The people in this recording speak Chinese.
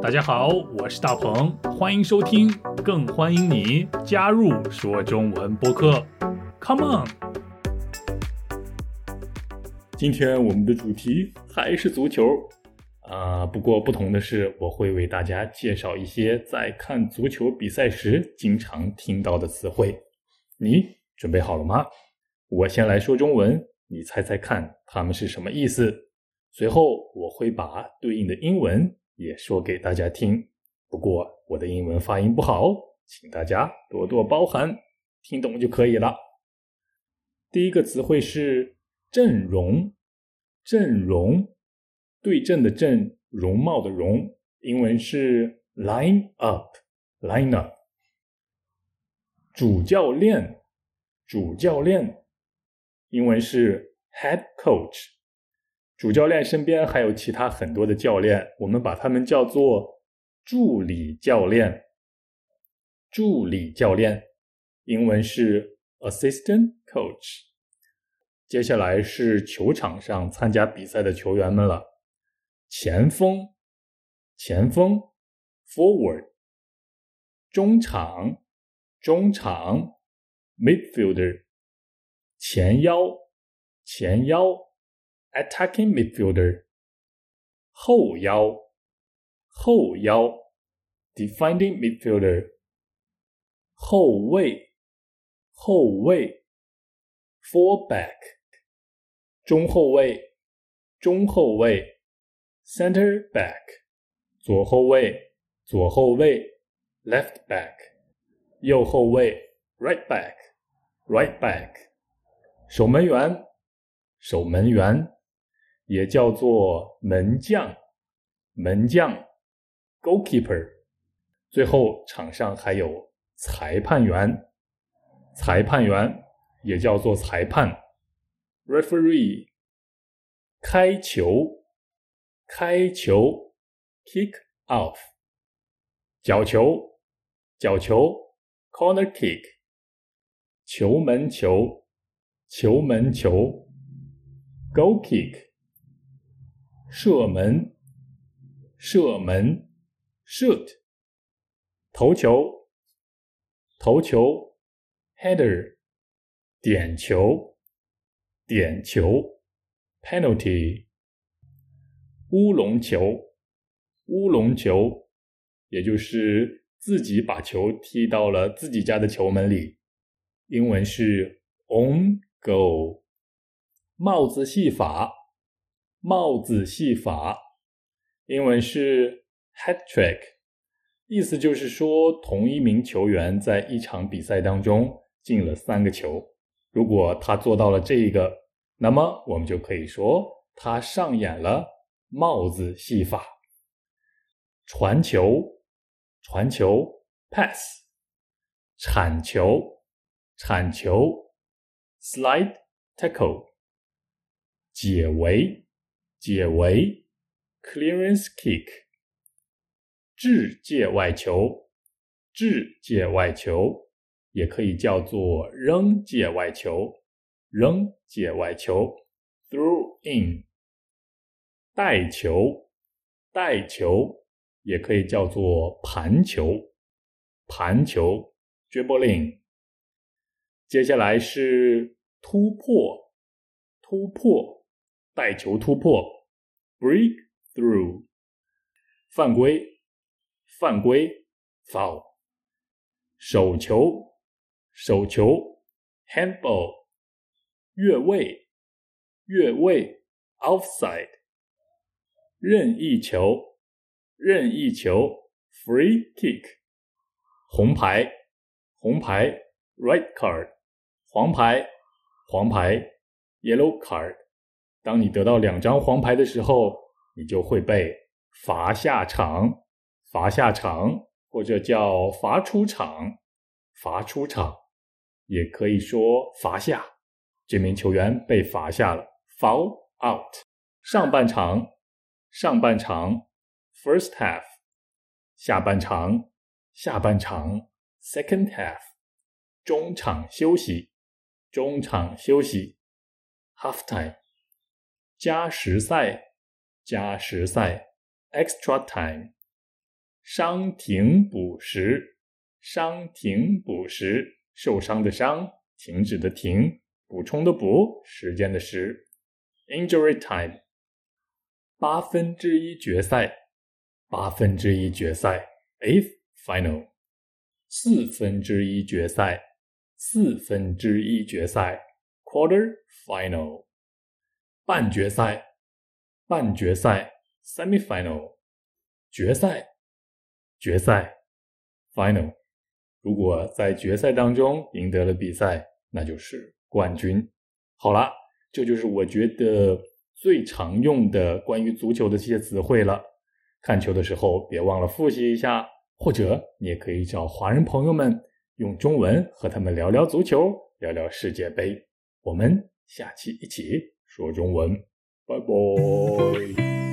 大家好，我是大鹏，欢迎收听，更欢迎你加入说中文播客。Come on！今天我们的主题还是足球啊、不过不同的是，我会为大家介绍一些在看足球比赛时经常听到的词汇。你准备好了吗？我先来说中文，你猜猜看它们是什么意思。随后我会把对应的英文也说给大家听。不过我的英文发音不好，请大家多多包涵，听懂就可以了。第一个词汇是阵容，阵容，对阵的阵，容貌的容，英文是 line up，line up。主教练，主教练，英文是 head coach。主教练身边还有其他很多的教练，我们把他们叫做助理教练。助理教练，英文是 assistant coach。接下来是球场上参加比赛的球员们了。前锋，前锋，forward。中场，中场，midfielder。前腰，前腰。attacking midfielder，后腰，后腰，defending midfielder，后卫，后卫，fullback，中后卫，中后卫，center back，左后卫，左后卫，left back，右后卫，right back，right back，守门员，守门员。 也叫做门将，门将，goalkeeper。最后，场上还有裁判员，裁判员也叫做裁判，referee。开球，开球，kick off。角球，角球，corner kick。球门球，球门球，goal kick。射门，射门，shoot；头球，头球，header；点球，点球，penalty；乌龙球，乌龙球，也就是自己把球踢到了自己家的球门里，英文是 on goal；帽子戏法。帽子戏法，英文是 hat trick，意思就是说同一名球员在一场比赛当中进了三个球。如果他做到了这个，那么我们就可以说他上演了帽子戏法。传球，传球 pass，铲球，铲球 slide tackle，解围。解围，clearance kick，掷界外球，掷界外球也可以叫做扔界外球，扔界外球，throw in，带球，带球也可以叫做盘球，盘球，dribbling。接下来是突破，突破。带球突破，break through，犯规，犯规，foul，手球，手球，handball，越位，越位，offside，任意球，任意球，free kick，红牌，红牌，red card，黄牌，黄牌，yellow card。当你得到两张黄牌的时候，你就会被罚下场，罚下场，或者叫罚出场，罚出场，也可以说罚下。这名球员被罚下了，foul out。上半场，上半场，first half。下半场，下半场，second half。中场休息，中场休息，half time。加时赛，加时赛，extra time，伤停补时，伤停补时，受伤的伤，停止的停，补充的补，时间的时。Injury time，八分之一决赛，八分之一决赛，eight final，四分之一决赛，四分之一决赛，quarter final，半决赛，半决赛，semifinal，决赛，决赛，final。如果在决赛当中赢得了比赛，那就是冠军。好了。这就是我觉得最常用的关于足球的这些词汇了。看球的时候别忘了复习一下，或者你也可以找华人朋友们用中文和他们聊聊足球，聊聊世界杯。我们下期一起说中文，拜拜。